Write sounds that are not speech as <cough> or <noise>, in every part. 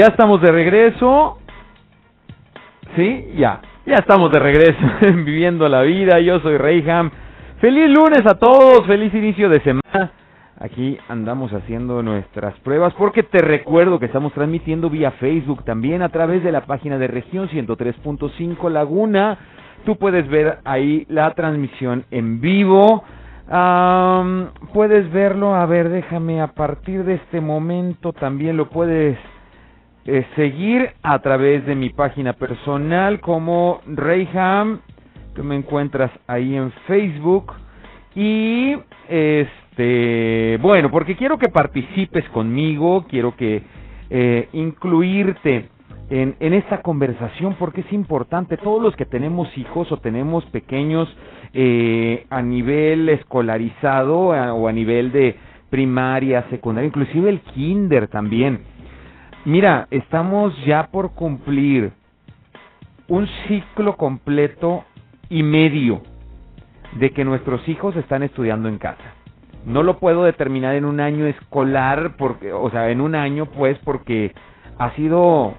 ya estamos de regreso. Sí, ya. Ya estamos de regreso <laughs> viviendo la vida. Yo soy Reyham. Feliz lunes a todos, feliz inicio de semana. Aquí andamos haciendo nuestras pruebas porque te recuerdo que estamos transmitiendo vía Facebook también a través de la página de región 103.5 Laguna. Tú puedes ver ahí la transmisión en vivo. puedes verlo, a ver, déjame, a partir de este momento también lo puedes eh, seguir a través de mi página personal como Reyham, que me encuentras ahí en Facebook. Y este, bueno, porque quiero que participes conmigo, quiero que eh, incluirte en, en, esta conversación porque es importante. Todos los que tenemos hijos o tenemos pequeños eh, a nivel escolarizado o a nivel de primaria, secundaria, inclusive el kinder también. Mira, estamos ya por cumplir un ciclo completo y medio de que nuestros hijos están estudiando en casa. No lo puedo determinar en un año escolar, porque, o sea, en un año pues porque ha sido,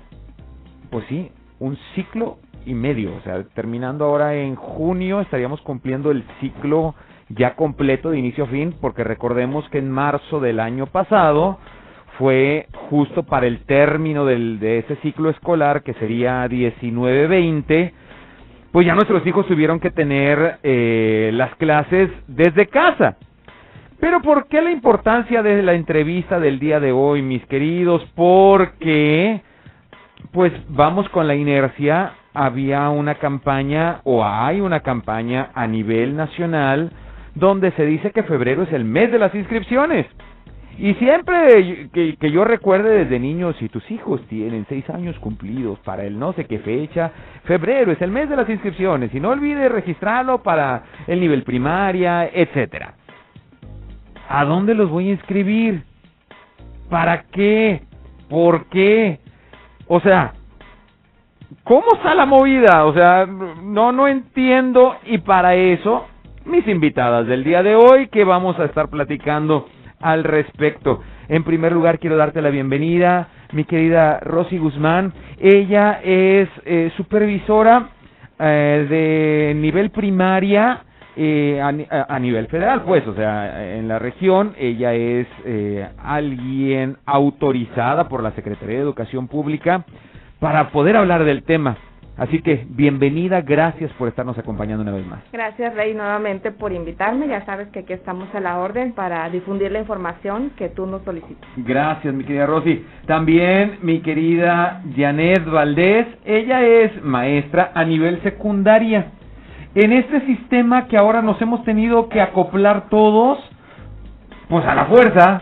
pues sí, un ciclo y medio. O sea, terminando ahora en junio estaríamos cumpliendo el ciclo ya completo de inicio a fin, porque recordemos que en marzo del año pasado fue justo para el término del, de ese ciclo escolar, que sería 19-20, pues ya nuestros hijos tuvieron que tener eh, las clases desde casa. Pero ¿por qué la importancia de la entrevista del día de hoy, mis queridos? Porque, pues vamos con la inercia, había una campaña o hay una campaña a nivel nacional donde se dice que febrero es el mes de las inscripciones. Y siempre que, yo recuerde desde niños, si tus hijos tienen seis años cumplidos para el no sé qué fecha, febrero es el mes de las inscripciones y no olvide registrarlo para el nivel primaria, etcétera. ¿A dónde los voy a inscribir? ¿Para qué? ¿Por qué? O sea, ¿cómo está la movida? O sea, no, no entiendo y para eso mis invitadas del día de hoy que vamos a estar platicando al respecto. En primer lugar, quiero darte la bienvenida, mi querida Rosy Guzmán. Ella es eh, supervisora eh, de nivel primaria eh, a, nivel federal, pues, o sea, en la región. Ella es alguien autorizada por la Secretaría de Educación Pública para poder hablar del tema. Así que bienvenida, gracias por estarnos acompañando una vez más. Gracias, Rey, nuevamente por invitarme. Ya sabes que aquí estamos a la orden para difundir la información que tú nos solicitas. Gracias, mi querida Rosy. También mi querida Janet Valdés, ella es maestra a nivel secundaria. En este sistema que ahora nos hemos tenido que acoplar todos, pues a la fuerza,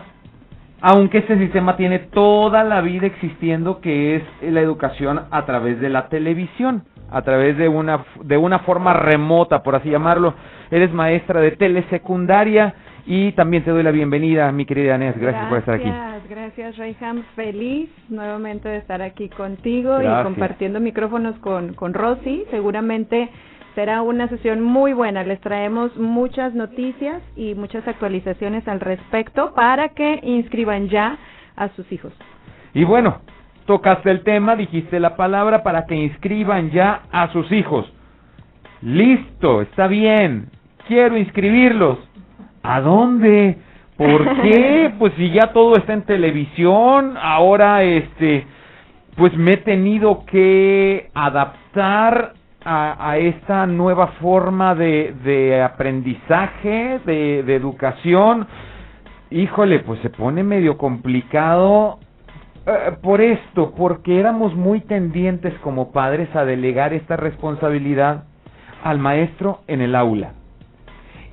aunque este sistema tiene toda la vida existiendo, que es la educación a través de la televisión, a través de una, de una forma remota, por así llamarlo. Eres maestra de telesecundaria y también te doy la bienvenida, mi querida Anés. Gracias, por estar aquí. Gracias, gracias, Reyham. Feliz nuevamente de estar aquí contigo y compartiendo micrófonos con, con Rosy. Seguramente Será una sesión muy buena. Les traemos muchas noticias y muchas actualizaciones al respecto para que inscriban ya a sus hijos. Y bueno, tocaste el tema, dijiste la palabra para que inscriban ya a sus hijos. Listo, está bien. Quiero inscribirlos. ¿A dónde? ¿Por qué? <laughs> Pues si ya todo está en televisión, ahora este pues me he tenido que adaptar a, esta nueva forma de, de aprendizaje, de, de, educación, híjole, pues se pone medio complicado eh, por esto, porque éramos muy tendientes como padres a delegar esta responsabilidad al maestro en el aula.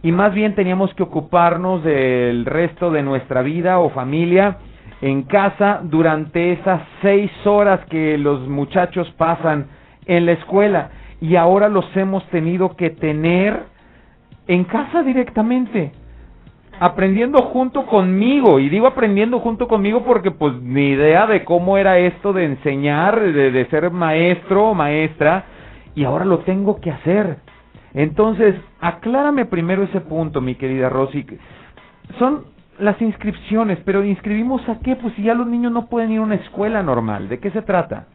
Y más bien teníamos que ocuparnos del resto de nuestra vida o familia en casa durante esas seis horas que los muchachos pasan en la escuela y ahora los hemos tenido que tener en casa directamente, aprendiendo junto conmigo. Y digo aprendiendo junto conmigo porque pues ni idea de cómo era esto de enseñar, de, de ser maestro o maestra, y ahora lo tengo que hacer. Entonces, aclárame primero ese punto, mi querida Rosy. Son las inscripciones, pero ¿inscribimos a qué? Pues si ya los niños no pueden ir a una escuela normal, ¿de qué se trata?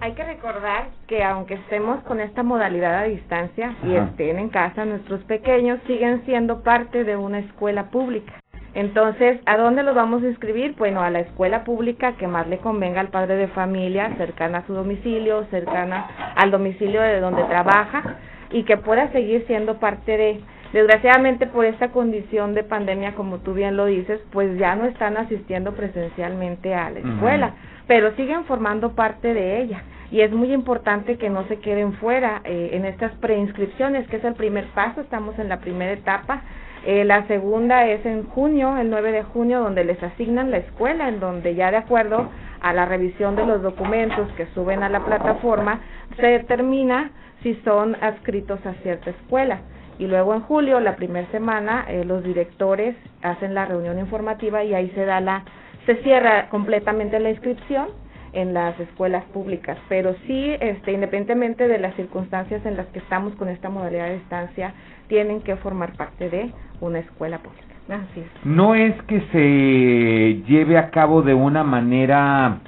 Hay que recordar que aunque estemos con esta modalidad a distancia y estén en casa, nuestros pequeños siguen siendo parte de una escuela pública. Entonces, ¿a dónde los vamos a inscribir? Bueno, a la escuela pública que más le convenga al padre de familia, cercana a su domicilio, cercana al domicilio de donde trabaja y que pueda seguir siendo parte de Desgraciadamente por esta condición de pandemia, como tú bien lo dices, pues ya no están asistiendo presencialmente a la escuela, pero siguen formando parte de ella. Y es muy importante que no se queden fuera eh, en estas preinscripciones, que es el primer paso, estamos en la primera etapa. Eh, la segunda es en junio, el 9 de junio, donde les asignan la escuela, en donde ya de acuerdo a la revisión de los documentos que suben a la plataforma, se determina si son adscritos a cierta escuela y luego en julio, la primera semana, eh, los directores hacen la reunión informativa y ahí se da la, se cierra completamente la inscripción en las escuelas públicas, pero sí, este, independientemente de las circunstancias en las que estamos con esta modalidad de estancia, tienen que formar parte de una escuela pública. Así es. No es que se lleve a cabo de una manera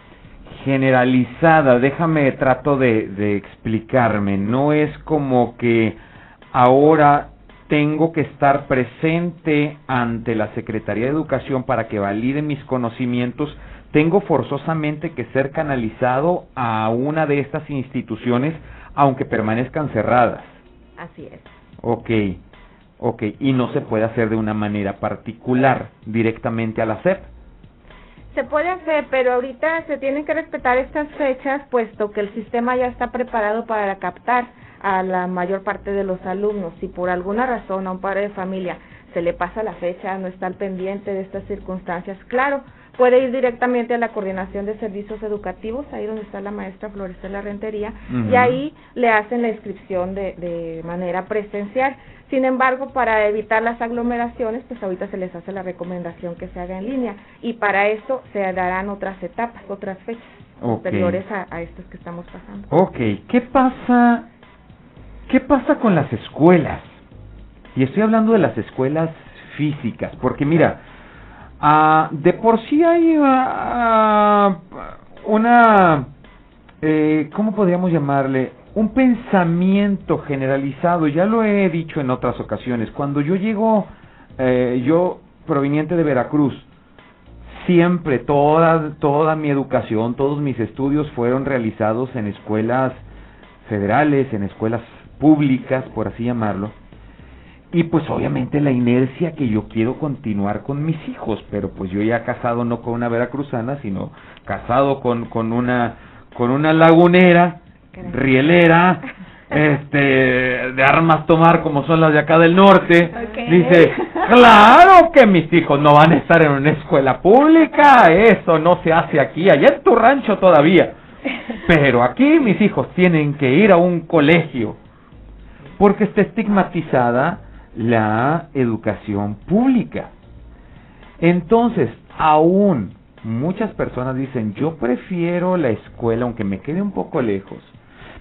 generalizada, déjame trato de, de explicarme, no es como que ahora tengo que estar presente ante la Secretaría de Educación para que valide mis conocimientos, tengo forzosamente que ser canalizado a una de estas instituciones, aunque permanezcan cerradas. Así es. Ok, ok, y no se puede hacer de una manera particular, directamente a la SEP. Se puede hacer, pero ahorita se tienen que respetar estas fechas, puesto que el sistema ya está preparado para captar a la mayor parte de los alumnos. Si por alguna razón a un padre de familia se le pasa la fecha, no está al pendiente de estas circunstancias, claro, puede ir directamente a la coordinación de servicios educativos, ahí donde está la maestra Floresela Rentería, y ahí le hacen la inscripción de, de manera presencial. Sin embargo, para evitar las aglomeraciones, pues ahorita se les hace la recomendación que se haga en línea, y para eso se darán otras etapas, otras fechas posteriores a, a estas que estamos pasando. Ok, ¿qué pasa ¿Qué pasa con las escuelas? Y estoy hablando de las escuelas físicas, porque mira, ah, de por sí hay ah, una, eh, ¿cómo podríamos llamarle? Un pensamiento generalizado, ya lo he dicho en otras ocasiones, cuando yo llego, eh, yo proveniente de Veracruz, siempre toda, toda mi educación, todos mis estudios fueron realizados en escuelas federales, en escuelas públicas, por así llamarlo, y pues obviamente la inercia que yo quiero continuar con mis hijos, pero pues yo ya casado no con una veracruzana, sino casado con, con una con una lagunera, rielera, <laughs> este de armas tomar como son las de acá del norte. Dice, claro que mis hijos no van a estar en una escuela pública, eso no se hace aquí, allá en tu rancho todavía. <laughs> Pero aquí mis hijos tienen que ir a un colegio porque está estigmatizada la educación pública. Entonces, aún muchas personas dicen, yo prefiero la escuela, aunque me quede un poco lejos,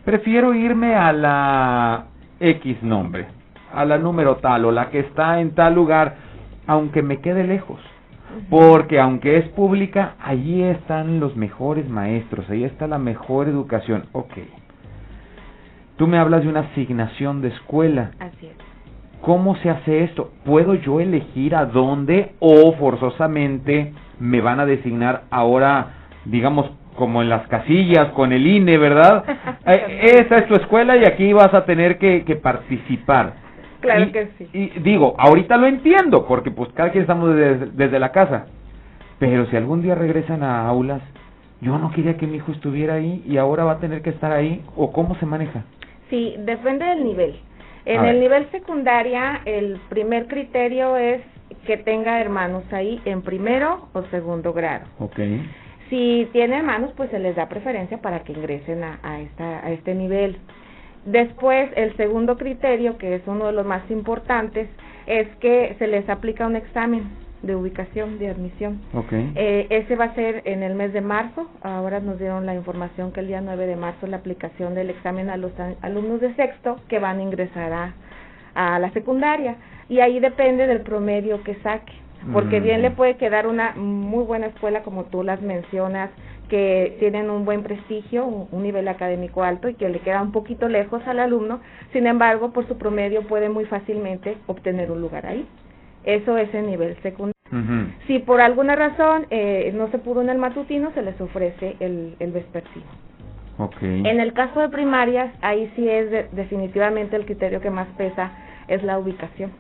prefiero irme a la X nombre, a la número tal o la que está en tal lugar, aunque me quede lejos. Porque aunque es pública, allí están los mejores maestros, ahí está la mejor educación. Ok. Tú me hablas de una asignación de escuela. Así es. ¿Cómo se hace esto? ¿Puedo yo elegir a dónde o forzosamente me van a designar ahora, digamos, como en las casillas con el INE, ¿verdad? <laughs> eh, esa es tu escuela y aquí vas a tener que, que participar. Claro que sí. Y digo, ahorita lo entiendo, porque pues cada quien estamos desde, desde la casa. Pero si algún día regresan a aulas, yo no quería que mi hijo estuviera ahí y ahora va a tener que estar ahí, ¿o cómo se maneja? Sí, depende del nivel. En el nivel secundaria, el primer criterio es que tenga hermanos ahí en primero o segundo grado. Okay. Si tiene hermanos, pues se les da preferencia para que ingresen a, a, esta, a este nivel. Después, el segundo criterio, que es uno de los más importantes, es que se les aplica un examen de ubicación, de admisión. Okay. Eh, ese va a ser en el mes de marzo. Ahora nos dieron la información que el día 9 de marzo la aplicación del examen a los alumnos de sexto que van a ingresar a, a la secundaria. Y ahí depende del promedio que saque. porque bien le puede quedar una muy buena escuela como tú las mencionas, que tienen un buen prestigio, un, nivel académico alto y que le queda un poquito lejos al alumno, sin embargo, por su promedio puede muy fácilmente obtener un lugar ahí. Eso es el nivel secundario. Si por alguna razón eh, no se pudo en el matutino, se les ofrece el, el vespertino. En el caso de primarias, ahí sí es definitivamente el criterio que más pesa, es la ubicación.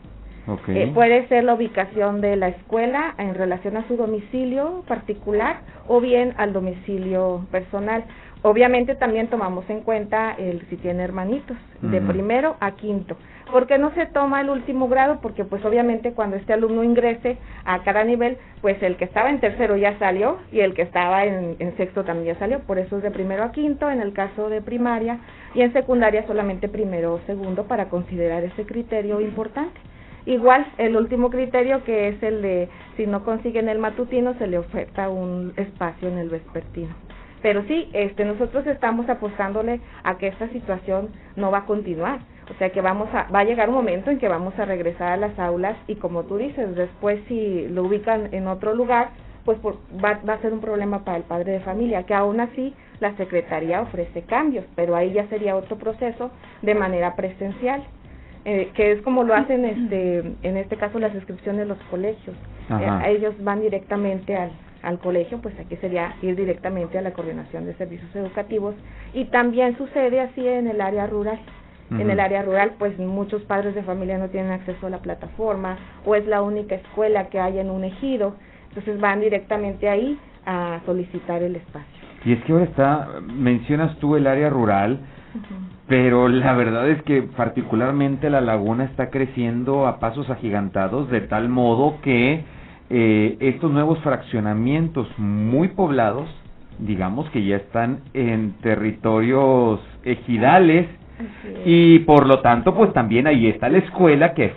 Eh, puede ser la ubicación de la escuela en relación a su domicilio particular o bien al domicilio personal. Obviamente también tomamos en cuenta el si tiene hermanitos, de primero a quinto. ¿Por qué no se toma el último grado? Porque pues obviamente cuando este alumno ingrese a cada nivel, pues el que estaba en tercero ya salió y el que estaba en, en sexto también ya salió. Por eso es de primero a quinto en el caso de primaria y en secundaria solamente primero o segundo para considerar ese criterio importante. Igual, el último criterio que es el de si no consiguen el matutino, se le oferta un espacio en el vespertino. Pero sí, este, nosotros estamos apostándole a que esta situación no va a continuar. O sea que vamos a, va a llegar un momento en que vamos a regresar a las aulas y como tú dices, después si lo ubican en otro lugar, pues va, va a ser un problema para el padre de familia, que aún así la Secretaría ofrece cambios, pero ahí ya sería otro proceso de manera presencial. Eh, que es como lo hacen este en este caso las inscripciones de los colegios. Eh, ellos van directamente al, al colegio, pues aquí sería ir directamente a la coordinación de servicios educativos y también sucede así en el área rural. En el área rural, pues muchos padres de familia no tienen acceso a la plataforma o es la única escuela que hay en un ejido, entonces van directamente ahí a solicitar el espacio. Y es que ahora está, mencionas tú el área rural, pero la verdad es que particularmente la laguna está creciendo a pasos agigantados de tal modo que eh, estos nuevos fraccionamientos muy poblados, digamos que ya están en territorios ejidales y por lo tanto pues también ahí está la escuela que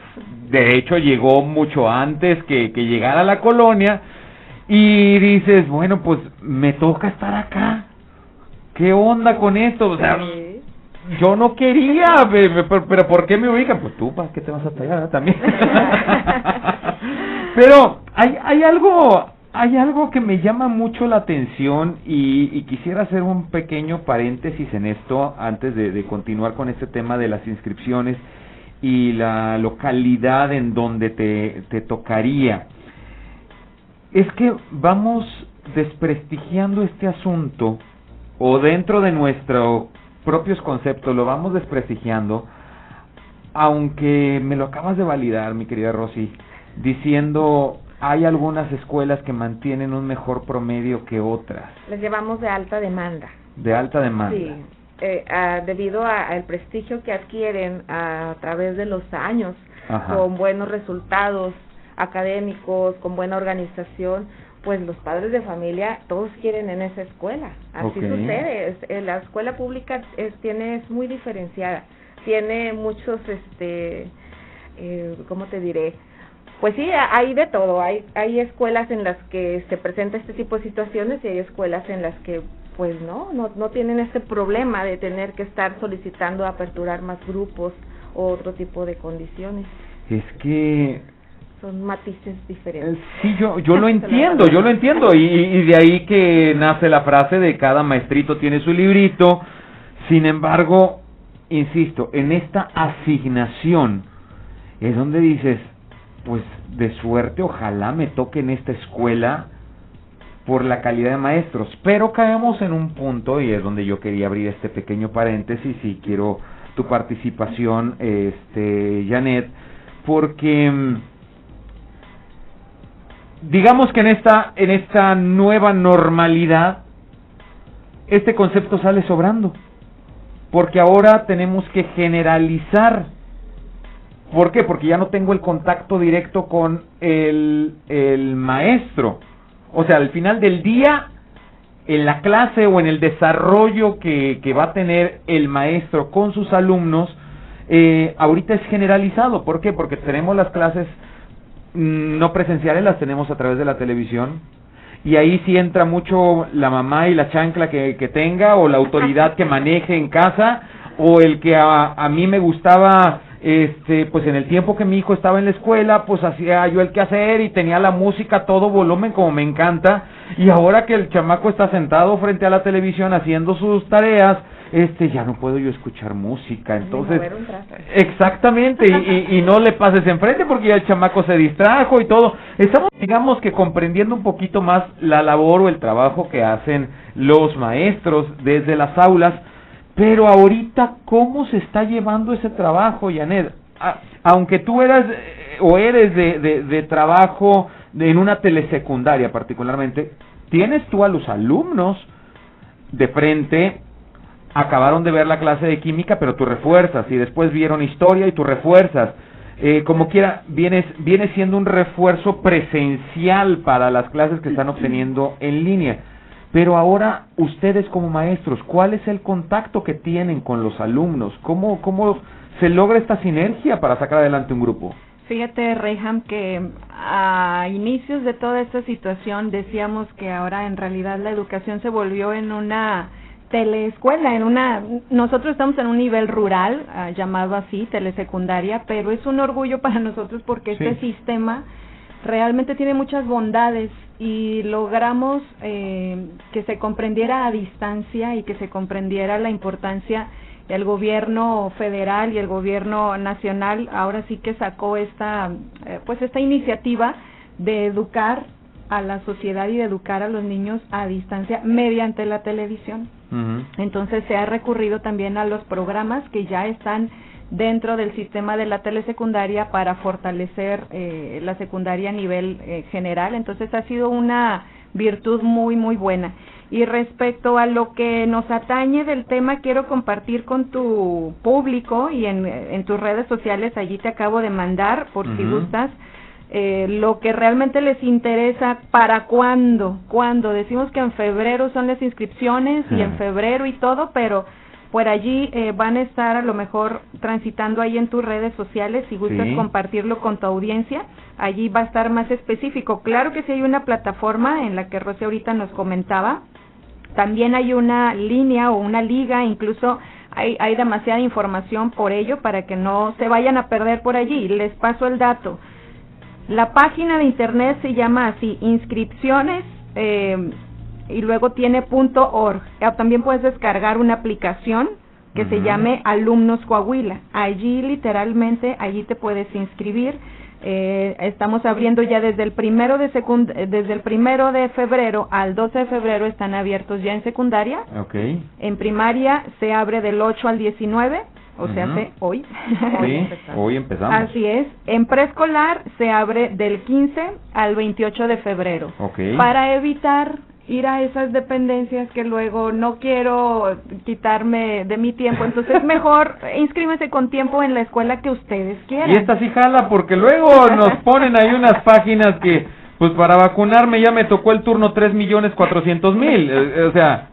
de hecho llegó mucho antes que, que llegara a la colonia y dices, bueno pues me toca estar acá. ¿Qué onda con esto? O sea, yo no quería, <laughs> pero, pero ¿por qué me ubican? Pues tú, ¿para qué te vas a pegar también? <laughs> <laughs> pero hay, hay algo hay algo que me llama mucho la atención y, quisiera hacer un pequeño paréntesis en esto antes de, de, continuar con este tema de las inscripciones y la localidad en donde te, te tocaría. Es que vamos desprestigiando este asunto o dentro de nuestro propios conceptos, lo vamos desprestigiando, aunque me lo acabas de validar, mi querida Rosy, diciendo hay algunas escuelas que mantienen un mejor promedio que otras. Les llevamos de alta demanda. De alta demanda. Sí, eh, debido al prestigio que adquieren a, través de los años, con buenos resultados académicos, con buena organización, pues los padres de familia todos quieren en esa escuela. Así sucede. Es, la escuela pública es, tiene es muy diferenciada. Tiene muchos, este, eh, ¿cómo te diré? Pues sí, hay de todo. Hay, hay escuelas en las que se presenta este tipo de situaciones y hay escuelas en las que pues no, no, no tienen este problema de tener que estar solicitando aperturar más grupos o otro tipo de condiciones. Es que son matices diferentes. Eh, sí, yo, yo lo <laughs> entiendo, yo lo entiendo, y, y, de ahí que nace la frase de cada maestrito tiene su librito, sin embargo, insisto, en esta asignación es donde dices, pues de suerte, ojalá me toque en esta escuela por la calidad de maestros, pero caemos en un punto, y es donde yo quería abrir este pequeño paréntesis, y quiero tu participación, este, Janet, porque mm, digamos que en esta, en esta nueva normalidad, este concepto sale sobrando. Porque ahora tenemos que generalizar. ¿Por qué? Porque ya no tengo el contacto directo con el, el maestro. O sea, al final del día, en la clase o en el desarrollo que, que va a tener el maestro con sus alumnos, eh, ahorita es generalizado. ¿Por qué? Porque tenemos las clases Mm, no presenciales las tenemos a través de la televisión y ahí sí entra mucho la mamá y la chancla que, que tenga o la autoridad que maneje en casa o el que a, a mí me gustaba este, pues en el tiempo que mi hijo estaba en la escuela, pues hacía yo el quehacer y tenía la música a todo volumen como me encanta, y ahora que el chamaco está sentado frente a la televisión haciendo sus tareas, este ya no puedo yo escuchar música, entonces exactamente y, y, no le pases enfrente porque ya el chamaco se distrajo y todo. Estamos digamos que comprendiendo un poquito más la labor o el trabajo que hacen los maestros desde las aulas, pero ahorita cómo se está llevando ese trabajo, Janet, aunque tú eras eh, o eres de, de, trabajo de, en una telesecundaria particularmente, tienes tú a los alumnos de frente acabaron de ver la clase de química, pero tú refuerzas, y después vieron historia y tú refuerzas. Eh, como quiera, viene, viene siendo un refuerzo presencial para las clases que están obteniendo en línea. Pero ahora, ustedes como maestros, ¿cuál es el contacto que tienen con los alumnos? ¿Cómo, cómo se logra esta sinergia para sacar adelante un grupo? Fíjate, Reyham, que a inicios de toda esta situación decíamos que ahora en realidad la educación se volvió en una teleescuela, en una, nosotros estamos en un nivel rural, ah, llamado así, telesecundaria, pero es un orgullo para nosotros porque este sistema realmente tiene muchas bondades y logramos eh, que se comprendiera a distancia y que se comprendiera la importancia el gobierno federal y el gobierno nacional ahora sí que sacó esta eh, pues esta iniciativa de educar a la sociedad y de educar a los niños a distancia mediante la televisión. Entonces se ha recurrido también a los programas que ya están dentro del sistema de la telesecundaria para fortalecer eh, la secundaria a nivel eh, general. Entonces ha sido una virtud muy, muy buena. Y respecto a lo que nos atañe del tema, quiero compartir con tu público y en, en tus redes sociales, allí te acabo de mandar, por si gustas, eh, lo que realmente les interesa, para cuándo, cuándo. Decimos que en febrero son las inscripciones y en febrero y todo, pero por allí eh, van a estar a lo mejor transitando ahí en tus redes sociales si gustas compartirlo con tu audiencia allí va a estar más específico. Claro que si hay una plataforma en la que Rosy ahorita nos comentaba. También hay una línea o una liga incluso hay, hay demasiada información por ello para que no se vayan a perder por allí. Les paso el dato. La página de internet se llama así, inscripciones eh, y luego tiene punto .org. También puedes descargar una aplicación que se llame Alumnos Coahuila. Allí literalmente, allí te puedes inscribir. Eh, estamos abriendo ya desde el primero de secund desde el primero de febrero al 12 de febrero están abiertos ya en secundaria. Okay. En primaria se abre del 8 al 19 o sea, hace hoy. Sí, <laughs> hoy empezamos. Así es. En preescolar se abre del 15 al 28 de febrero. Okay. Para evitar ir a esas dependencias que luego no quiero quitarme de mi tiempo, entonces mejor inscríbase con tiempo en la escuela que ustedes quieran. Y esta sí jala porque luego nos ponen ahí unas páginas que pues para vacunarme ya me tocó el turno tres millones cuatrocientos mil, eh, o sea,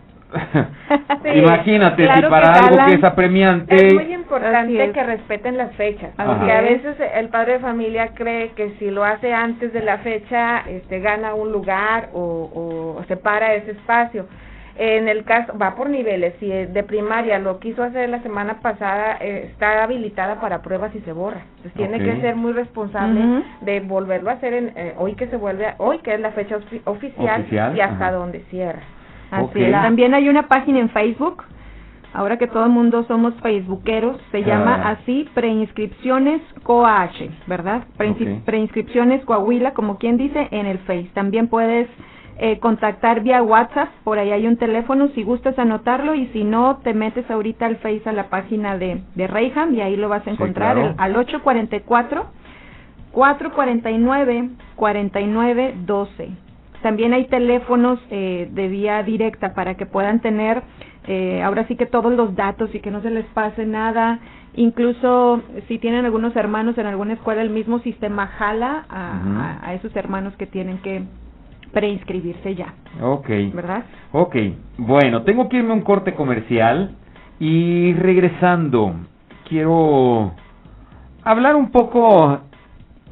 Imagínate, si para algo que es apremiante. Es muy importante que respeten las fechas, porque a veces el padre de familia cree que si lo hace antes de la fecha, este, gana un lugar o, o separa ese espacio. En el caso, va por niveles, si de primaria lo quiso hacer la semana pasada, eh, está habilitada para pruebas y se borra. Entonces tiene que ser muy responsable de volverlo a hacer en, eh, hoy que se vuelve, hoy que es la fecha oficial, y hasta donde cierra. Así También hay una página en Facebook, ahora que todo el mundo somos facebookeros, se llama así Preinscripciones COAH, ¿verdad? Preinscripciones Coahuila, como quien dice, en el Face. También puedes eh, contactar vía WhatsApp, por ahí hay un teléfono, si gustas anotarlo y si no, te metes ahorita al Face a la página de, de Reyham y ahí lo vas a encontrar al 844 449 4912 también hay teléfonos eh, de vía directa para que puedan tener eh, ahora sí que todos los datos y que no se les pase nada. Incluso si tienen algunos hermanos en alguna escuela, el mismo sistema jala a, esos hermanos que tienen que preinscribirse ya. Ok. ¿Verdad? Ok. Bueno, tengo que irme a un corte comercial y regresando quiero hablar un poco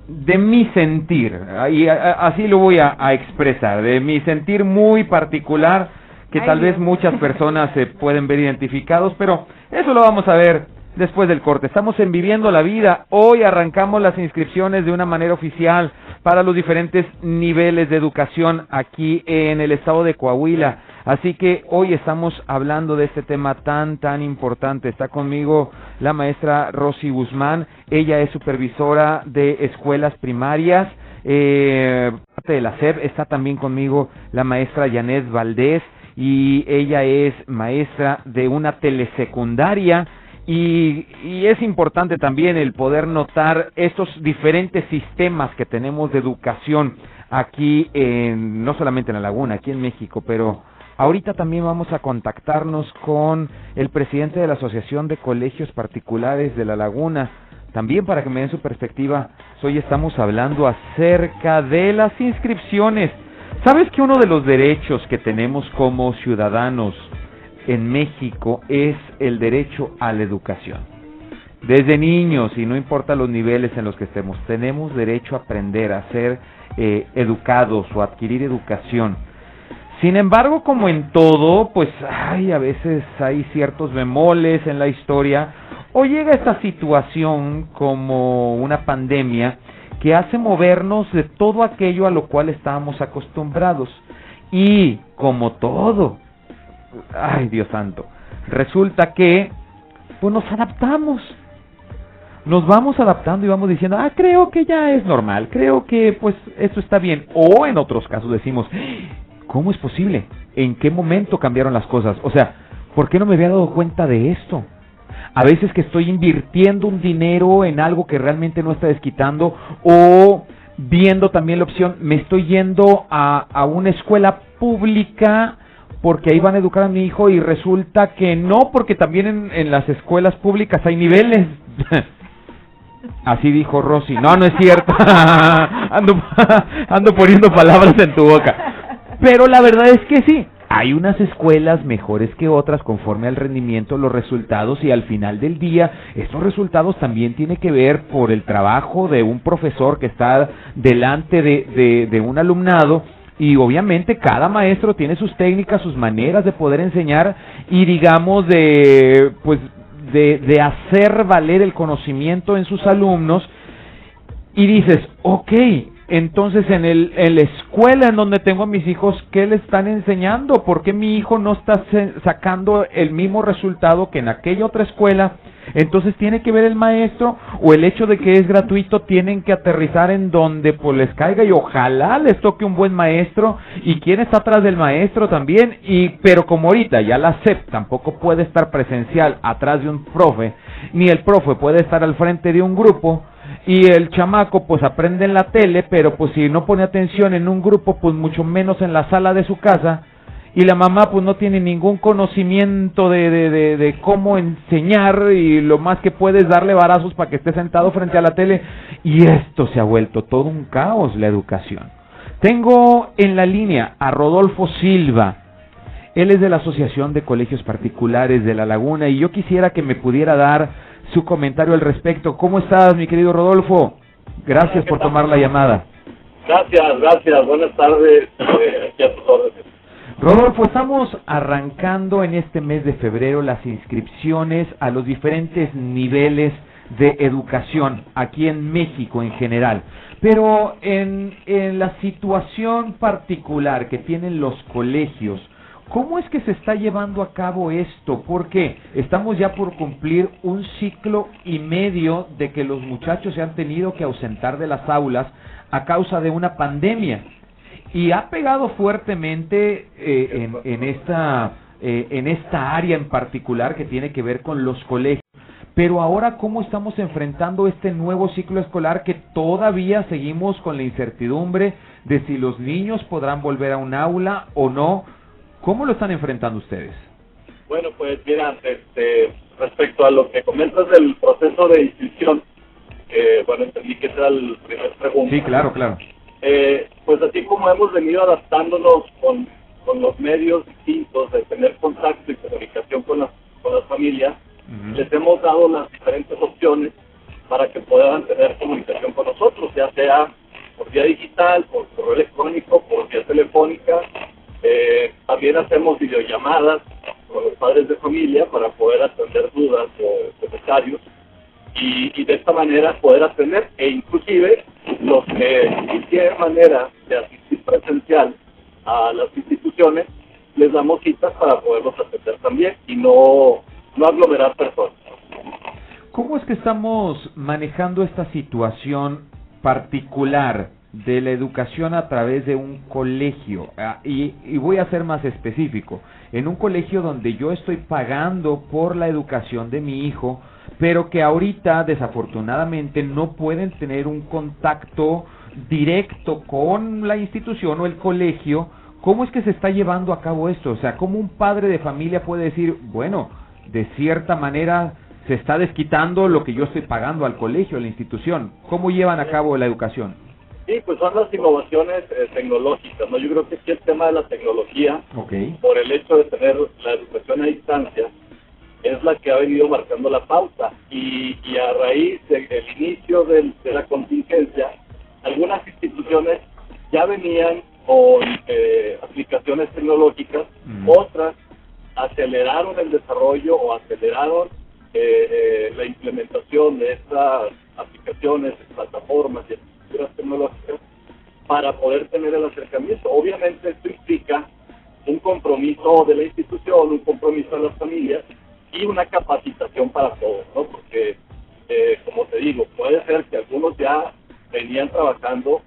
de mi sentir, y así lo voy a, expresar, de mi sentir muy particular, que tal vez muchas personas se <laughs> pueden ver identificados, pero eso lo vamos a ver después del corte. Estamos en Viviendo la Vida. Hoy arrancamos las inscripciones de una manera oficial para los diferentes niveles de educación aquí en el estado de Coahuila. Así que hoy estamos hablando de este tema tan, tan importante. Está conmigo la maestra Rosy Guzmán. Ella es supervisora de escuelas primarias. Eh, parte de la SEP está también conmigo la maestra Janet Valdés y ella es maestra de una telesecundaria y, y, es importante también el poder notar estos diferentes sistemas que tenemos de educación aquí en, no solamente en la laguna, aquí en México, pero ahorita también vamos a contactarnos con el presidente de la Asociación de Colegios Particulares de la Laguna, también para que me den su perspectiva. Hoy estamos hablando acerca de las inscripciones. ¿Sabes que uno de los derechos que tenemos como ciudadanos en México es el derecho a la educación. Desde niños, y no importa los niveles en los que estemos, tenemos derecho a aprender, a ser eh, educados o adquirir educación. Sin embargo, como en todo, pues hay a veces hay ciertos bemoles en la historia o llega esta situación como una pandemia que hace movernos de todo aquello a lo cual estábamos acostumbrados. Y como todo, ay Dios santo, resulta que pues nos adaptamos. Nos vamos adaptando y vamos diciendo, ah, creo que ya es normal, creo que pues eso está bien. O en otros casos decimos, ¿cómo es posible? ¿En qué momento cambiaron las cosas? O sea, ¿por qué no me había dado cuenta de esto? A veces que estoy invirtiendo un dinero en algo que realmente no está desquitando o viendo también la opción, me estoy yendo a, a una escuela pública porque ahí van a educar a mi hijo y resulta que no, porque también en, las escuelas públicas hay niveles. <laughs> Así dijo Rosy. No, no es cierto. <laughs> ando, <laughs> ando poniendo palabras en tu boca. Pero la verdad es que sí. Hay unas escuelas mejores que otras conforme al rendimiento, los resultados y al final del día, estos resultados también tienen que ver por el trabajo de un profesor que está delante de, de, de un alumnado y obviamente cada maestro tiene sus técnicas, sus maneras de poder enseñar y digamos de pues de, de hacer valer el conocimiento en sus alumnos y dices, ok, entonces en, el, en la escuela en donde tengo a mis hijos, ¿qué le están enseñando? ¿Por qué mi hijo no está sacando el mismo resultado que en aquella otra escuela? Entonces tiene que ver el maestro o el hecho de que es gratuito tienen que aterrizar en donde pues les caiga y ojalá les toque un buen maestro y quién está atrás del maestro también y pero como ahorita ya la SEP tampoco puede estar presencial atrás de un profe ni el profe puede estar al frente de un grupo y el chamaco pues aprende en la tele pero pues si no pone atención en un grupo pues mucho menos en la sala de su casa y la mamá pues no tiene ningún conocimiento de, de, de, cómo enseñar y lo más que puede es darle varazos para que esté sentado frente a la tele y esto se ha vuelto todo un caos la educación. Tengo en la línea a Rodolfo Silva. Él es de la Asociación de Colegios Particulares de La Laguna y yo quisiera que me pudiera dar su comentario al respecto. ¿Cómo estás, mi querido Rodolfo? Gracias por tomar la llamada. Gracias, gracias. Buenas tardes. Rodolfo, estamos arrancando en este mes de febrero las inscripciones a los diferentes niveles de educación aquí en México en general. Pero en, en la situación particular que tienen los colegios, ¿Cómo es que se está llevando a cabo esto? Porque estamos ya por cumplir un ciclo y medio de que los muchachos se han tenido que ausentar de las aulas a causa de una pandemia y ha pegado fuertemente eh, en, esta, eh, en esta área en particular que tiene que ver con los colegios. Pero ahora, ¿cómo estamos enfrentando este nuevo ciclo escolar que todavía seguimos con la incertidumbre de si los niños podrán volver a un aula o no? ¿Cómo lo están enfrentando ustedes? Bueno, pues mira, este, respecto a lo que comentas del proceso de inscripción, eh, bueno, entendí que era el primer pregunta. Sí, claro, claro. Eh, pues así como hemos venido adaptándonos con, con los medios distintos de tener contacto y comunicación con las, con las familias, les hemos dado las diferentes opciones para que puedan tener comunicación con nosotros, ya sea por vía digital, por correo electrónico, por vía telefónica. Eh, también hacemos videollamadas con los padres de familia para poder atender dudas o comentarios y, de esta manera poder atender e inclusive los que tienen manera de asistir presencial a las instituciones les damos citas para poderlos atender también y no, no aglomerar personas. ¿Cómo es que estamos manejando esta situación particular de la educación a través de un colegio? Ah, y, y voy a ser más específico. En un colegio donde yo estoy pagando por la educación de mi hijo, pero que ahorita desafortunadamente no pueden tener un contacto directo con la institución o el colegio, ¿cómo es que se está llevando a cabo esto? O sea, ¿cómo un padre de familia puede decir, bueno, de cierta manera se está desquitando lo que yo estoy pagando al colegio, a la institución? ¿Cómo llevan a cabo la educación? Sí, pues son las innovaciones eh, tecnológicas, ¿no? Yo creo que sí el tema de la tecnología, por el hecho de tener la educación a distancia, es la que ha venido marcando la pauta. Y, a raíz del inicio de la contingencia, algunas instituciones ya venían con eh, aplicaciones tecnológicas, otras aceleraron el desarrollo o aceleraron eh, eh, la implementación de estas aplicaciones, plataformas y estructuras tecnológicas para poder tener el acercamiento. Obviamente esto implica un compromiso de la institución, un compromiso de las familias y una capacitación para todos, ¿no? Porque, eh, como te digo, puede ser que algunos ya venían trabajando,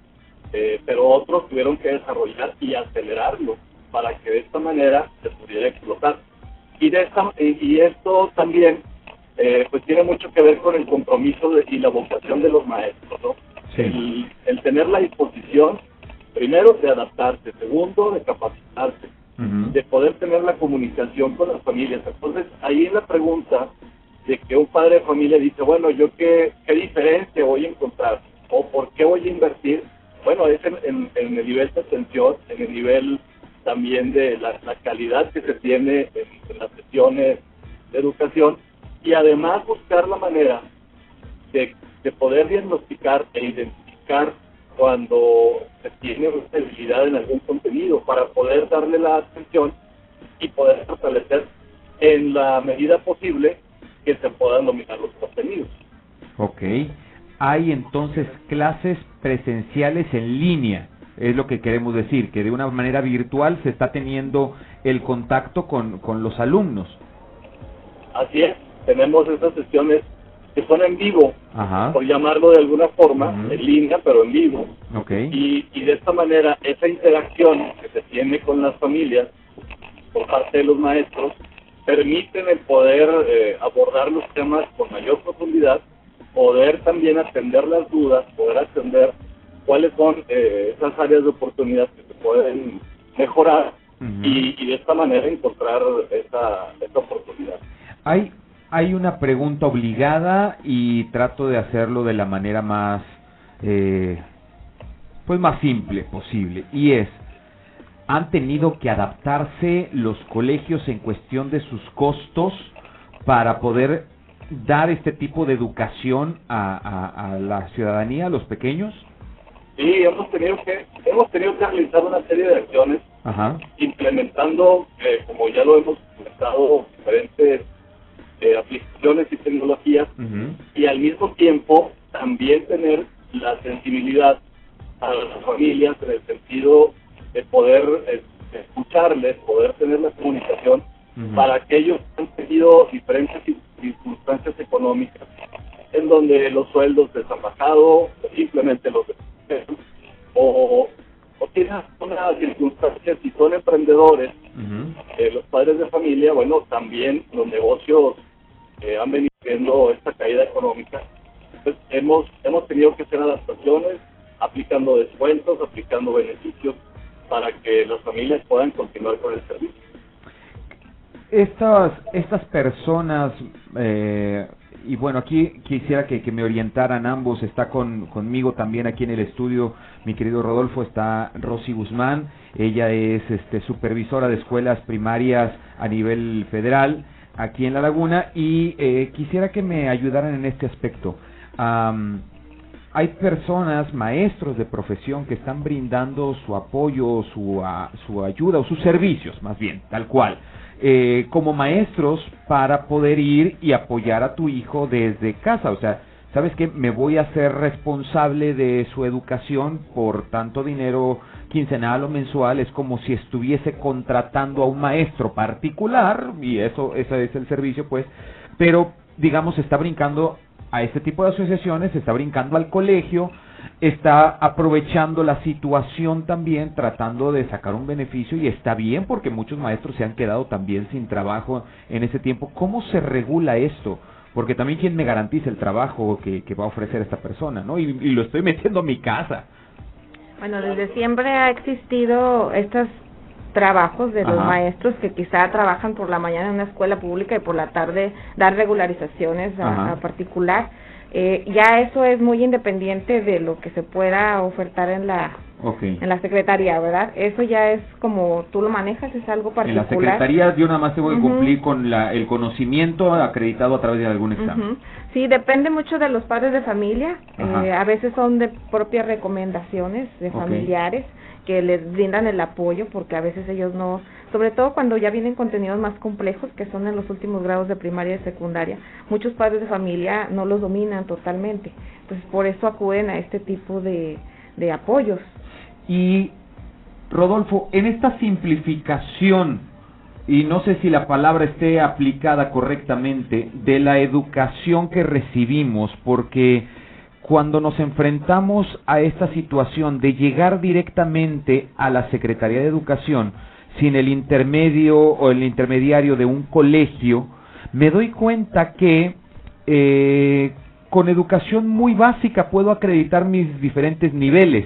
eh, pero otros tuvieron que desarrollar y acelerarlo para que de esta manera se pudiera explotar. Y, de esta, y, esto también eh, pues tiene mucho que ver con el compromiso y la vocación de los maestros, ¿no? El, el tener la disposición, primero, de adaptarse, segundo, de capacitarse, de poder tener la comunicación con las familias. Entonces, ahí en la pregunta de que un padre de familia dice, bueno, yo qué, qué diferencia voy a encontrar o por qué voy a invertir, bueno, es en, el nivel de atención, en el nivel también de la, calidad que se tiene en, las sesiones de educación y además buscar la manera de, de poder diagnosticar e identificar cuando se tiene una debilidad en algún contenido para poder darle la atención y poder fortalecer en la medida posible que se puedan dominar los contenidos. Ok. Hay entonces clases presenciales en línea, es lo que queremos decir, que de una manera virtual se está teniendo el contacto con, con los alumnos. Así es, tenemos esas sesiones que son en vivo, por llamarlo de alguna forma, en línea, pero en vivo. Y, y de esta manera, esa interacción que se tiene con las familias por parte de los maestros, permiten el poder eh, abordar los temas con mayor profundidad, poder también atender las dudas, poder atender cuáles son eh, esas áreas de oportunidad que se pueden mejorar y, y, de esta manera encontrar esa, esa oportunidad. Hay hay una pregunta obligada y trato de hacerlo de la manera más, eh, pues más simple posible. Y es, ¿han tenido que adaptarse los colegios en cuestión de sus costos para poder dar este tipo de educación a, la ciudadanía, a los pequeños? Sí, hemos tenido que, hemos tenido que realizar una serie de acciones, implementando, eh, como ya lo hemos comentado, diferentes eh, aplicaciones y tecnologías y al mismo tiempo también tener la sensibilidad a las familias en el sentido de poder eh, escucharles, poder tener la comunicación para aquellos que han tenido diferentes circunstancias económicas en donde los sueldos les han bajado, simplemente los o, o tienen una circunstancia, si son emprendedores, eh, los padres de familia, bueno, también los negocios eh, han venido viendo esta caída económica, pues hemos, hemos tenido que hacer adaptaciones, aplicando descuentos, aplicando beneficios para que las familias puedan continuar con el servicio. Estas, estas personas, eh, y bueno, aquí quisiera que, que, me orientaran ambos, está con, conmigo también aquí en el estudio mi querido Rodolfo, está Rosy Guzmán, ella es este, supervisora de escuelas primarias a nivel federal, aquí en La Laguna y eh, quisiera que me ayudaran en este aspecto. hay personas, maestros de profesión que están brindando su apoyo, su, su ayuda o sus servicios, más bien, tal cual. eh, como maestros para poder ir y apoyar a tu hijo desde casa. O sea, ¿sabes qué? Me voy a ser responsable de su educación por tanto dinero quincenal o mensual. Es como si estuviese contratando a un maestro particular y eso, ese es el servicio, pues. Pero, digamos, está brincando a este tipo de asociaciones, está brincando al colegio, está aprovechando la situación también, tratando de sacar un beneficio y está bien porque muchos maestros se han quedado también sin trabajo en ese tiempo. ¿Cómo se regula esto? Porque también quién me garantiza el trabajo que, va a ofrecer esta persona, ¿no? Y, lo estoy metiendo a mi casa. Bueno, desde siempre ha existido estos trabajos de los maestros que quizá trabajan por la mañana en una escuela pública y por la tarde dar regularizaciones a particular. Eh, ya eso es muy independiente de lo que se pueda ofertar en la en la secretaría, ¿verdad? Eso ya es como tú lo manejas, es algo particular. En la secretaría yo nada más tengo que cumplir con la, el conocimiento acreditado a través de algún examen. Sí, depende mucho de los padres de familia. Eh, a veces son de propias recomendaciones de familiares que les brindan el apoyo porque a veces ellos no, sobre todo cuando ya vienen contenidos más complejos que son en los últimos grados de primaria y secundaria, muchos padres de familia no los dominan totalmente, entonces por eso acuden a este tipo de, de apoyos. Y Rodolfo, en esta simplificación, y no sé si la palabra esté aplicada correctamente, de la educación que recibimos, porque cuando nos enfrentamos a esta situación de llegar directamente a la Secretaría de Educación sin el intermedio o el intermediario de un colegio, me doy cuenta que eh, con educación muy básica puedo acreditar mis diferentes niveles.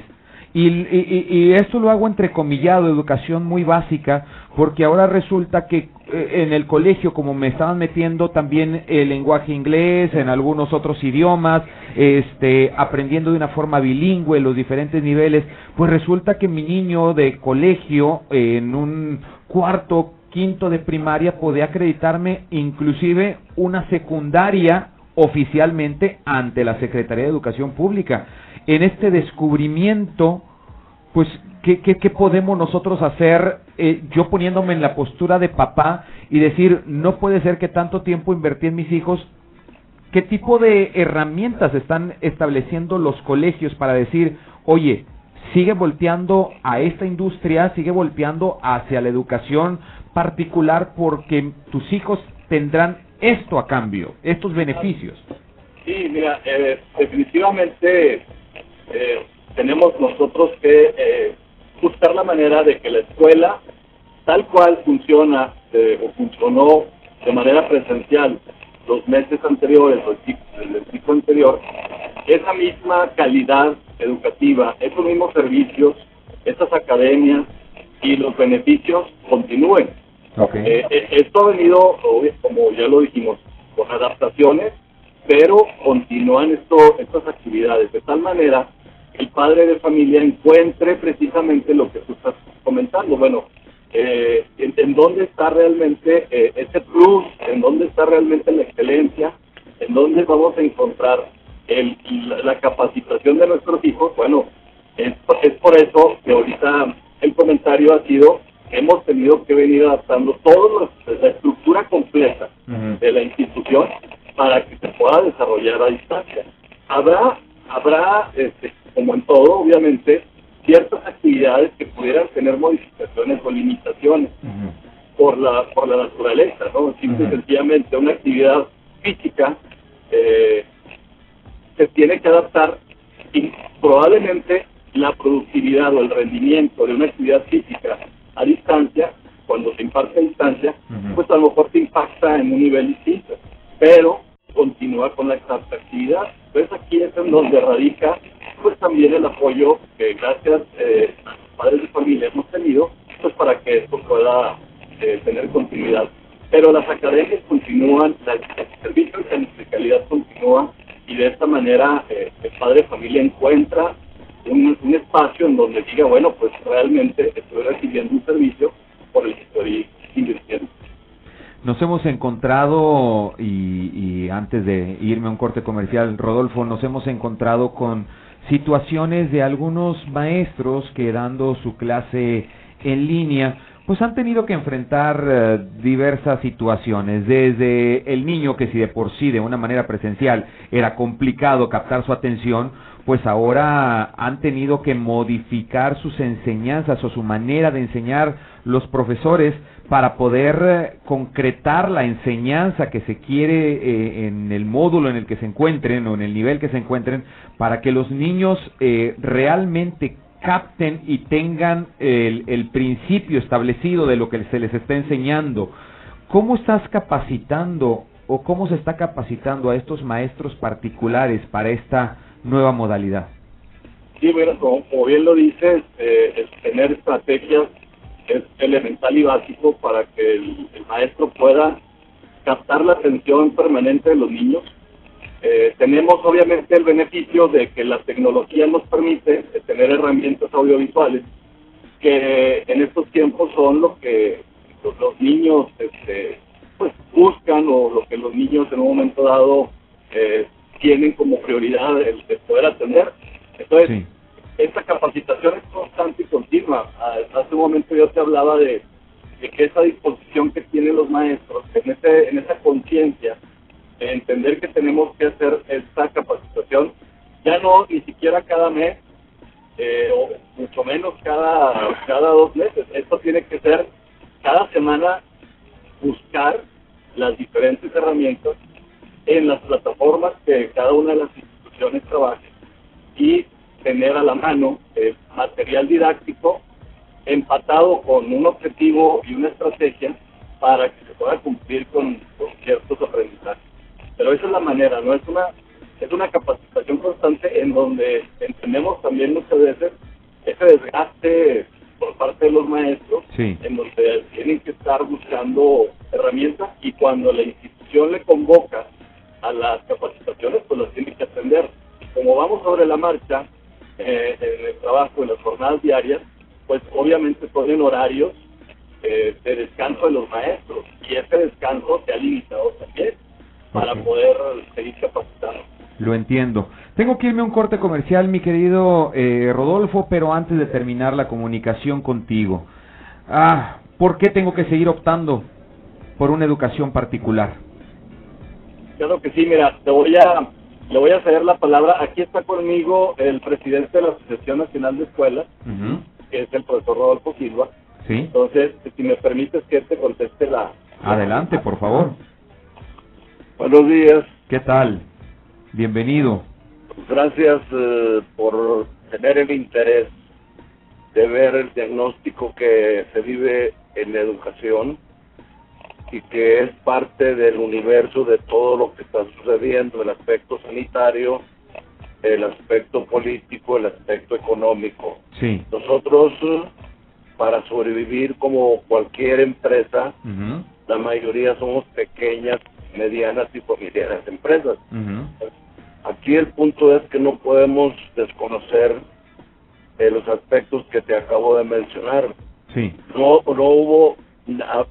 Y, y, esto lo hago entrecomillado, educación muy básica, porque ahora resulta que eh, en el colegio, como me estaban metiendo también el lenguaje inglés, en algunos otros idiomas, este, aprendiendo de una forma bilingüe los diferentes niveles, pues resulta que mi niño de colegio, en un cuarto, quinto de primaria, podía acreditarme inclusive una secundaria oficialmente ante la Secretaría de Educación Pública en este descubrimiento, pues, ¿qué, qué, podemos nosotros hacer? Eh, yo poniéndome en la postura de papá y decir, no puede ser que tanto tiempo invertí en mis hijos. ¿Qué tipo de herramientas están estableciendo los colegios para decir, oye, sigue volteando a esta industria, sigue volteando hacia la educación particular porque tus hijos tendrán esto a cambio, estos beneficios? Sí, mira, eh, definitivamente eh, tenemos nosotros que eh, buscar la manera de que la escuela, tal cual funciona eh, o funcionó de manera presencial los meses anteriores o el ciclo, anterior, esa misma calidad educativa, esos mismos servicios, esas academias y los beneficios continúen. Esto ha venido, como ya lo dijimos, con adaptaciones, pero continúan esto, estas actividades de tal manera el padre de familia encuentre precisamente lo que tú estás comentando. Bueno, eh, en, dónde está realmente eh, ese plus, en dónde está realmente la excelencia, en dónde vamos a encontrar el, la, capacitación de nuestros hijos. Bueno, es, es por eso que ahorita el comentario ha sido que hemos tenido que venir adaptando toda la estructura completa de la institución para que se pueda desarrollar a distancia. Habrá, habrá este, como en todo, obviamente, ciertas actividades que pudieran tener modificaciones o limitaciones por la por la naturaleza, ¿no? Simple sencillamente una actividad física eh, se tiene que adaptar y probablemente la productividad o el rendimiento de una actividad física a distancia, cuando se imparte a distancia, pues a lo mejor se impacta en un nivel distinto, pero continúa con la exacta actividad. Entonces aquí es en donde radica pues también el apoyo que gracias eh, a los padres de familia hemos tenido, pues para que esto pueda eh, tener continuidad. Pero las academias continúan, el servicio de calidad continúa y de esta manera eh, el padre de familia encuentra un, espacio en donde diga, bueno, pues realmente estoy recibiendo un servicio por el que estoy invirtiendo. Nos hemos encontrado, y, y antes de irme a un corte comercial, Rodolfo, nos hemos encontrado con situaciones de algunos maestros que dando su clase en línea, pues han tenido que enfrentar eh, diversas situaciones, desde el niño que si de por sí de una manera presencial era complicado captar su atención, pues ahora han tenido que modificar sus enseñanzas o su manera de enseñar los profesores para poder eh, concretar la enseñanza que se quiere eh, en el módulo en el que se encuentren o en el nivel que se encuentren para que los niños eh, realmente capten y tengan el, el, principio establecido de lo que se les está enseñando. ¿Cómo estás capacitando o cómo se está capacitando a estos maestros particulares para esta nueva modalidad? Sí, bueno, como, bien lo dices, eh, tener estrategias es elemental y básico para que el, maestro pueda captar la atención permanente de los niños. Eh, tenemos obviamente el beneficio de que la tecnología nos permite tener herramientas audiovisuales que en estos tiempos son lo que los, niños este, pues, buscan o lo que los niños en un momento dado eh, tienen como prioridad el, poder atender. Entonces, esta capacitación es constante y continua. Hace un momento yo te hablaba de, que esa disposición que tienen los maestros, en, ese, en esa conciencia, de entender que tenemos que hacer esta capacitación, ya no ni siquiera cada mes, eh, o mucho menos cada, cada dos meses. Esto tiene que ser cada semana buscar las diferentes herramientas en las plataformas que cada una de las instituciones trabaje y tener a la mano eh, material didáctico empatado con un objetivo y una estrategia para que se pueda cumplir con, ciertos aprendizajes. Pero esa es la manera, no es una es una capacitación constante en donde entendemos también muchas veces ese desgaste por parte de los maestros, en donde tienen que estar buscando herramientas y cuando la institución le convoca a las capacitaciones, pues las tiene que atender. Como vamos sobre la marcha, eh, en el trabajo, en las jornadas diarias, pues obviamente ponen horarios eh, de descanso de los maestros y ese descanso se ha limitado también para poder seguir capacitando. Lo entiendo. Tengo que irme a un corte comercial, mi querido eh, Rodolfo, pero antes de terminar la comunicación contigo. Ah, ¿por qué tengo que seguir optando por una educación particular? Claro que sí, mira, te voy a, le voy a ceder la palabra. Aquí está conmigo el presidente de la Asociación Nacional de Escuelas, que es el profesor Rodolfo Silva. Sí. Entonces, si me permites que te conteste la... Adelante, por favor. Buenos días. ¿Qué tal? Bienvenido. Gracias eh, por tener el interés de ver el diagnóstico que se vive en la educación y que es parte del universo de todo lo que está sucediendo, el aspecto sanitario, el aspecto político, el aspecto económico. Sí. Nosotros, para sobrevivir como cualquier empresa, la mayoría somos pequeñas, medianas y familiares empresas. Aquí el punto es que no podemos desconocer eh, los aspectos que te acabo de mencionar. Sí. No, no hubo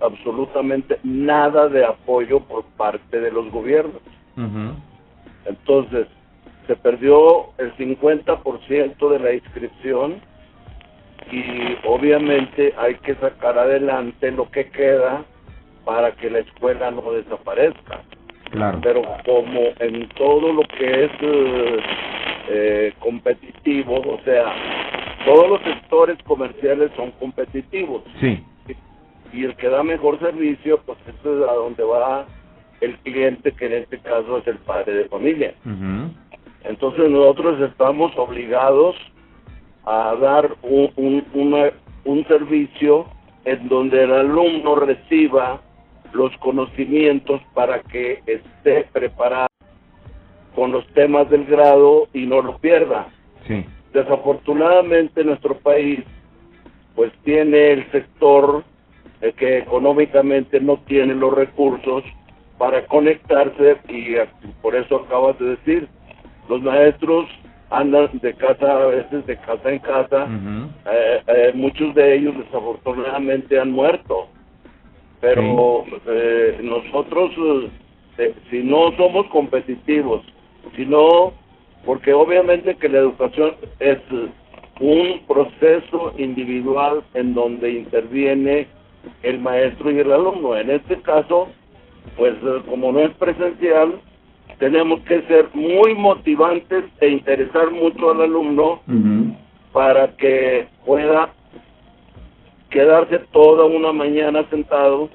absolutamente nada de apoyo por parte de los gobiernos. Entonces, se perdió el 50% de la inscripción y obviamente hay que sacar adelante lo que queda para que la escuela no desaparezca. Claro. Pero como en todo lo que es eh, eh, competitivo, o sea, todos los sectores comerciales son competitivos. Sí y el que da mejor servicio, pues eso es a donde va el cliente, que en este caso es el padre de familia. Entonces nosotros estamos obligados a dar un, un, un servicio en donde el alumno reciba los conocimientos para que esté preparado con los temas del grado y no lo pierda. Sí. Desafortunadamente nuestro país pues tiene el sector que económicamente no tienen los recursos para conectarse y por eso acabas de decir, los maestros andan de casa a veces de casa en casa, eh, eh, muchos de ellos desafortunadamente han muerto, pero eh, nosotros si no somos competitivos, si no, porque obviamente que la educación es un proceso individual en donde interviene el maestro y el alumno. En este caso, pues eh, como no es presencial, tenemos que ser muy motivantes e interesar mucho al alumno para que pueda quedarse toda una mañana sentado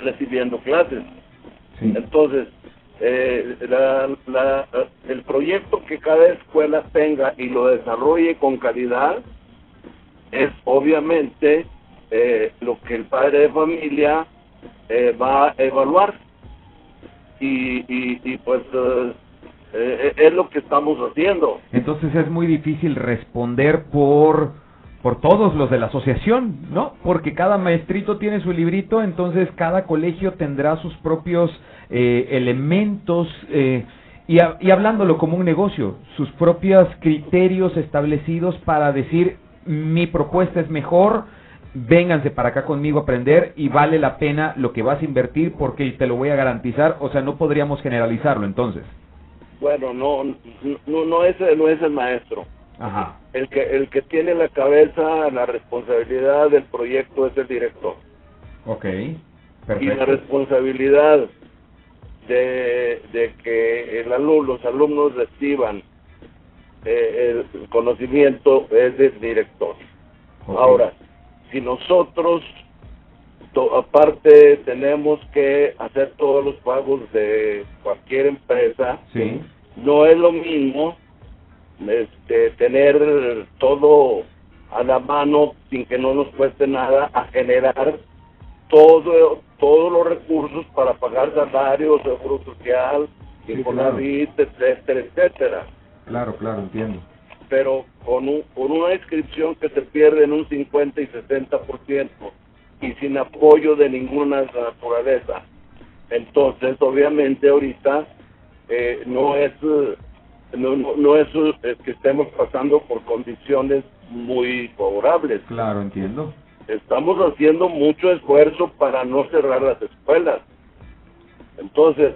recibiendo clases. Entonces, eh, la, el proyecto que cada escuela tenga y lo desarrolle con calidad es obviamente eh, lo que el padre de familia eh, va a evaluar y, y, pues es lo que estamos haciendo. Entonces es muy difícil responder por por todos los de la asociación, ¿no? Porque cada maestrito tiene su librito, entonces cada colegio tendrá sus propios eh, elementos eh, y hablándolo como un negocio, sus propios criterios establecidos para decir mi propuesta es mejor, vénganse para acá conmigo a aprender y vale la pena lo que vas a invertir porque te lo voy a garantizar, o sea, no podríamos generalizarlo entonces. Bueno, no, no, no es, no es el maestro el que el que tiene la cabeza, la responsabilidad del proyecto es el director. Ok, Y la responsabilidad de, de que el alumno, los alumnos reciban eh, el conocimiento es del director. Ahora, si nosotros aparte tenemos que hacer todos los pagos de cualquier empresa, sí. no es lo mismo este, tener todo a la mano sin que no nos cueste nada a generar todo todos los recursos para pagar salarios, seguro social, sí, etcétera, etcétera. Claro, claro, entiendo. Pero con, un, con una inscripción que se pierde en un 50 y 60% y sin apoyo de ninguna naturaleza. Entonces, obviamente, ahorita eh, no es no, no, es que estemos pasando por condiciones muy favorables. Claro, entiendo. Estamos haciendo mucho esfuerzo para no cerrar las escuelas. Entonces,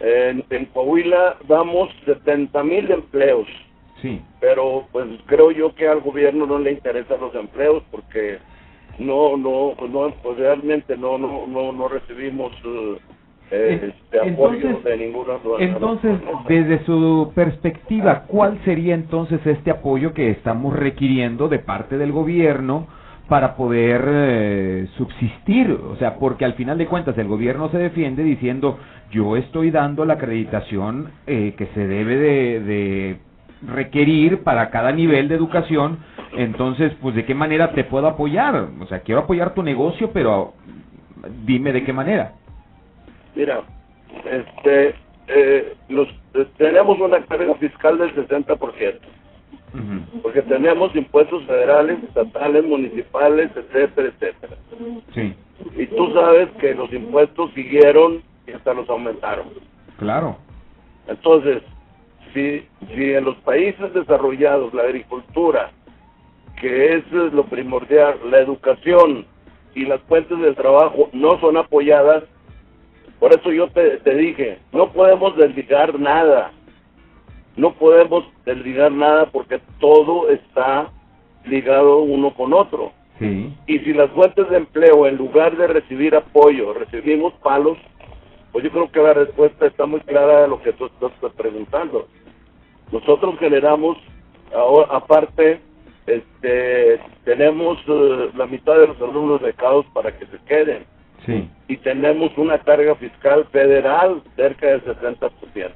en, en Coahuila damos 70 mil empleos. Sí. Pero pues creo yo que al gobierno no le interesan los empleos porque no, no, no, pues realmente no, no, no, no recibimos uh, eh, entonces, de entonces desde su perspectiva, ¿cuál sería entonces este apoyo que estamos requiriendo de parte del gobierno para poder eh, subsistir? O sea, porque al final de cuentas el gobierno se defiende diciendo yo estoy dando la acreditación eh, que se debe de, de requerir para cada nivel de educación, entonces, pues, ¿de qué manera te puedo apoyar? O sea, quiero apoyar tu negocio, pero dime de qué manera. Mira, este, eh, los, eh, tenemos una carga fiscal del 60%, porque tenemos impuestos federales, estatales, municipales, etcétera, etcétera. Sí. Y tú sabes que los impuestos siguieron y hasta los aumentaron. Claro. Entonces, si, si en los países desarrollados la agricultura, que es lo primordial, la educación y las fuentes de trabajo no son apoyadas, por eso yo te, dije, no podemos desligar nada, no podemos desligar nada porque todo está ligado uno con otro. Y si las fuentes de empleo, en lugar de recibir apoyo, recibimos palos, pues yo creo que la respuesta está muy clara de lo que tú estás preguntando. Nosotros generamos, ahora, aparte, este, tenemos eh, la mitad de los alumnos becados para que se queden. Sí. Y tenemos una carga fiscal federal cerca del 60%.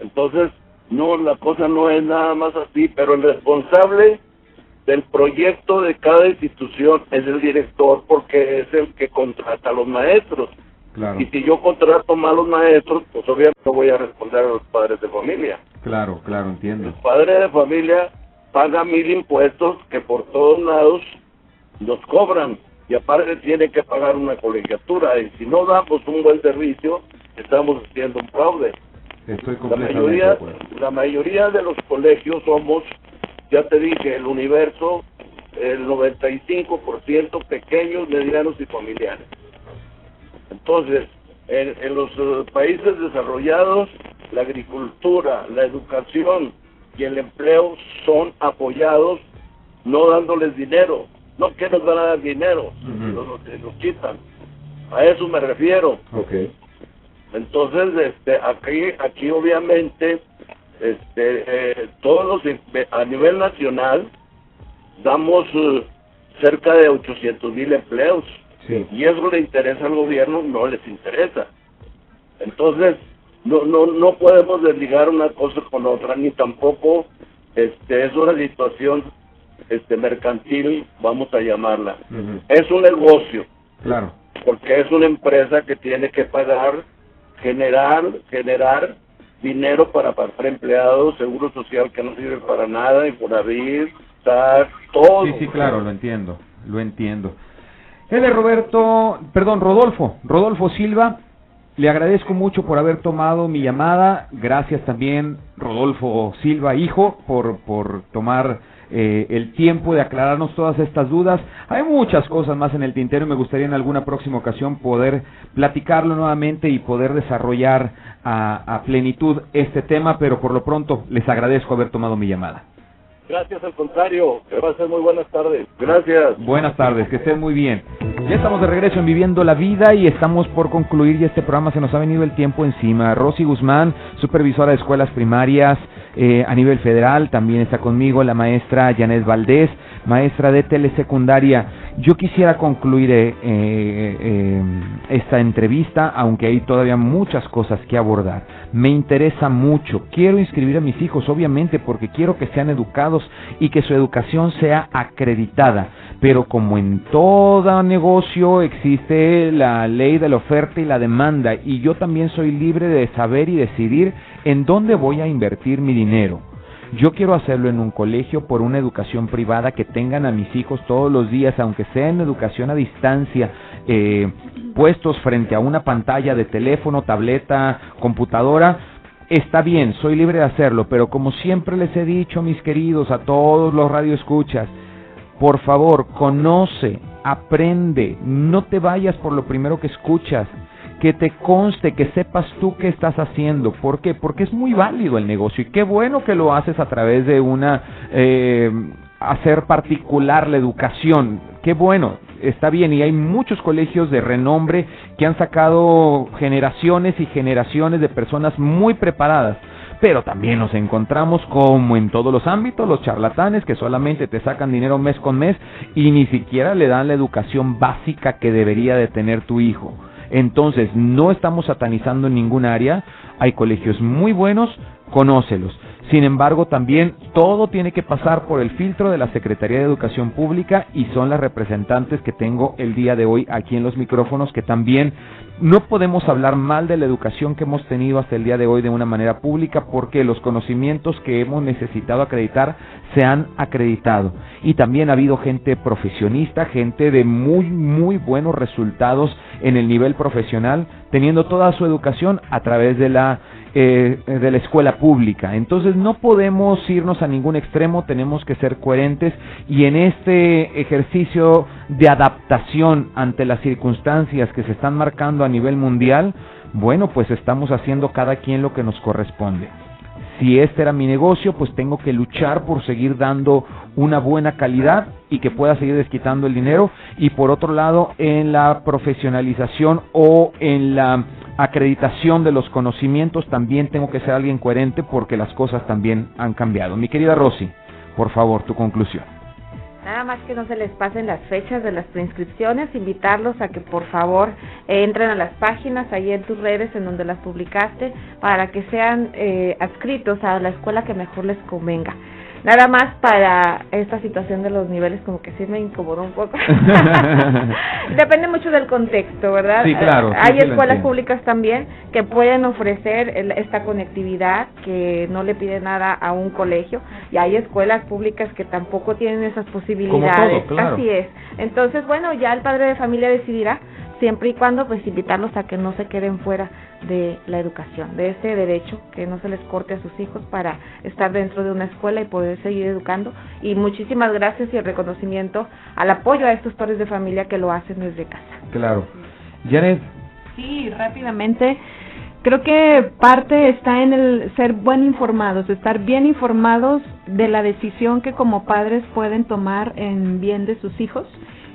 Entonces, no, la cosa no es nada más así, pero el responsable del proyecto de cada institución es el director porque es el que contrata a los maestros. Claro. Y si yo contrato malos maestros, pues obviamente voy a responder a los padres de familia. Claro, claro, entiendo. El padre de familia paga mil impuestos que por todos lados nos cobran y aparte tiene que pagar una colegiatura y si no damos un buen servicio estamos haciendo un fraude. Estoy la mayoría, la mayoría de los colegios somos, ya te dije, el universo, el 95% pequeños, medianos y familiares. Entonces, en, en los eh, países desarrollados, la agricultura, la educación y el empleo son apoyados no dándoles dinero, no que nos van a dar dinero, nos, quitan. A eso me refiero. Okay. Entonces, este, aquí, aquí obviamente, este, eh, todos los, a nivel nacional, damos eh, cerca de 800 mil empleos. Y eso le interesa al gobierno, no les interesa. Entonces, no, no, no podemos desligar una cosa con otra, ni tampoco este, es una situación este, mercantil, vamos a llamarla. Es un negocio. Claro. Porque es una empresa que tiene que pagar, generar, generar dinero para pagar empleados, seguro social que no sirve para nada, y por abrir, todo. Sí, sí, claro, lo entiendo, lo entiendo. Es Roberto, perdón, Rodolfo, Rodolfo Silva, le agradezco mucho por haber tomado mi llamada. Gracias también, Rodolfo Silva, hijo, por, por tomar eh, el tiempo de aclararnos todas estas dudas. Hay muchas cosas más en el tintero y me gustaría en alguna próxima ocasión poder platicarlo nuevamente y poder desarrollar a plenitud este tema, pero por lo pronto les agradezco haber tomado mi llamada. Gracias, al contrario. Que ser muy buenas tardes. Gracias. Buenas tardes, que estén muy bien. Ya estamos de regreso en Viviendo la Vida y estamos por concluir y este programa se nos ha venido el tiempo encima. Rosy Guzmán, supervisora de escuelas primarias eh, a nivel federal, también está conmigo la maestra Janet Valdés, maestra de telesecundaria. Yo quisiera concluir eh, eh, esta entrevista, aunque hay todavía muchas cosas que abordar. Me interesa mucho, quiero inscribir a mis hijos, obviamente, porque quiero que sean educados y que su educación sea acreditada. Pero como en todo negocio existe la ley de la oferta y la demanda, y yo también soy libre de saber y decidir en dónde voy a invertir mi dinero. Yo quiero hacerlo en un colegio por una educación privada que tengan a mis hijos todos los días, aunque sea en educación a distancia, eh, puestos frente a una pantalla de teléfono, tableta, computadora. Está bien, soy libre de hacerlo, pero como siempre les he dicho, mis queridos, a todos los radioescuchas, por favor, conoce, aprende, no te vayas por lo primero que escuchas que te conste, que sepas tú qué estás haciendo. ¿Por qué? Porque es muy válido el negocio y qué bueno que lo haces a través de una... Eh, hacer particular la educación. Qué bueno, está bien y hay muchos colegios de renombre que han sacado generaciones y generaciones de personas muy preparadas. Pero también nos encontramos como en todos los ámbitos, los charlatanes que solamente te sacan dinero mes con mes y ni siquiera le dan la educación básica que debería de tener tu hijo. Entonces, no estamos satanizando en ningún área, hay colegios muy buenos, conócelos. Sin embargo, también todo tiene que pasar por el filtro de la Secretaría de Educación Pública y son las representantes que tengo el día de hoy aquí en los micrófonos que también no podemos hablar mal de la educación que hemos tenido hasta el día de hoy de una manera pública porque los conocimientos que hemos necesitado acreditar se han acreditado. Y también ha habido gente profesionista, gente de muy, muy buenos resultados en el nivel profesional, teniendo toda su educación a través de la eh, de la escuela pública. Entonces no podemos irnos a ningún extremo, tenemos que ser coherentes y en este ejercicio de adaptación ante las circunstancias que se están marcando a nivel mundial, bueno, pues estamos haciendo cada quien lo que nos corresponde. Si este era mi negocio, pues tengo que luchar por seguir dando una buena calidad y que pueda seguir desquitando el dinero. Y por otro lado, en la profesionalización o en la acreditación de los conocimientos también tengo que ser alguien coherente porque las cosas también han cambiado. Mi querida Rosy, por favor, tu conclusión. Nada más que no se les pasen las fechas de las preinscripciones, invitarlos a que por favor entren a las páginas ahí en tus redes en donde las publicaste para que sean eh, adscritos a la escuela que mejor les convenga. Nada más para esta situación de los niveles como que sí me incomodó un poco. <laughs> Depende mucho del contexto, ¿verdad? Sí, claro. Hay escuelas públicas también que pueden ofrecer esta conectividad que no le pide nada a un colegio y hay escuelas públicas que tampoco tienen esas posibilidades. Así es. Entonces, bueno, ya el padre de familia decidirá siempre y cuando pues invitarlos a que no se queden fuera de la educación, de ese derecho que no se les corte a sus hijos para estar dentro de una escuela y poder seguir educando. Y muchísimas gracias y el reconocimiento al apoyo a estos padres de familia que lo hacen desde casa. Claro. Janet. Sí, rápidamente. Creo que parte está en el ser buen informados, estar bien informados de la decisión que como padres pueden tomar en bien de sus hijos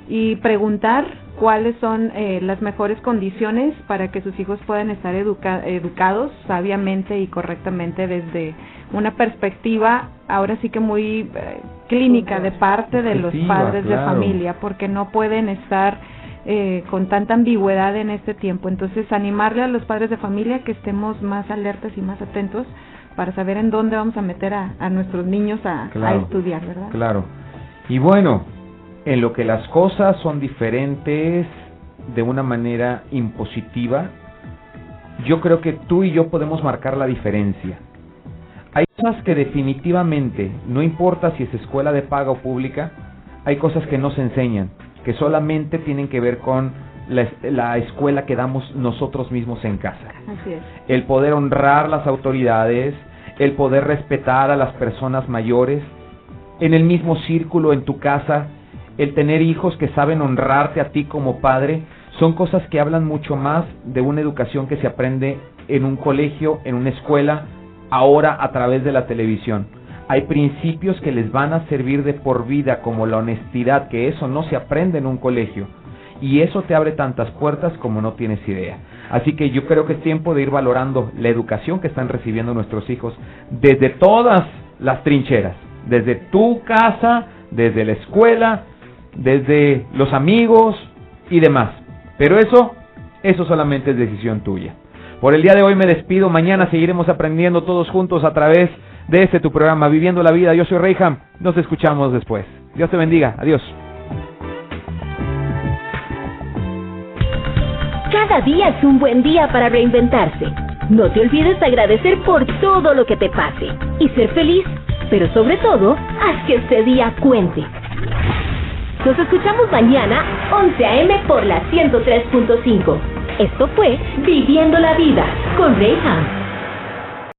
y preguntar cuáles son eh, las mejores condiciones para que sus hijos puedan estar educados sabiamente y correctamente desde una perspectiva ahora sí que muy eh, clínica de parte de los padres de familia, porque no pueden estar eh, con tanta ambigüedad en este tiempo. Entonces, animarle a los padres de familia que estemos más alertas y más atentos para saber en dónde vamos a meter a, nuestros niños a, estudiar, ¿verdad? Claro. Y bueno, en lo que las cosas son diferentes de una manera impositiva, yo creo que tú y yo podemos marcar la diferencia. Hay cosas que definitivamente, no importa si es escuela de paga o pública, hay cosas que no se enseñan que solamente tienen que ver con la, escuela que damos nosotros mismos en casa. Así es. El poder honrar las autoridades, el poder respetar a las personas mayores, en el mismo círculo en tu casa, el tener hijos que saben honrarte a ti como padre, son cosas que hablan mucho más de una educación que se aprende en un colegio, en una escuela, ahora a través de la televisión hay principios que les van a servir de por vida, como la honestidad, que eso no se aprende en un colegio. Y eso te abre tantas puertas como no tienes idea. Así que yo creo que es tiempo de ir valorando la educación que están recibiendo nuestros hijos desde todas las trincheras, desde tu casa, desde la escuela, desde los amigos y demás. Pero eso, eso solamente es decisión tuya. Por el día de hoy me despido, mañana seguiremos aprendiendo todos juntos a través de este tu programa, Viviendo la Vida. Yo soy Reyham, nos escuchamos después. Dios te bendiga, adiós. Cada día es un buen día para reinventarse. No te olvides de agradecer por todo lo que te pase y ser feliz, pero sobre todo, haz que este día cuente. Nos escuchamos mañana, 11 a.m. por la 103.5. Esto fue Viviendo la Vida con Reyham.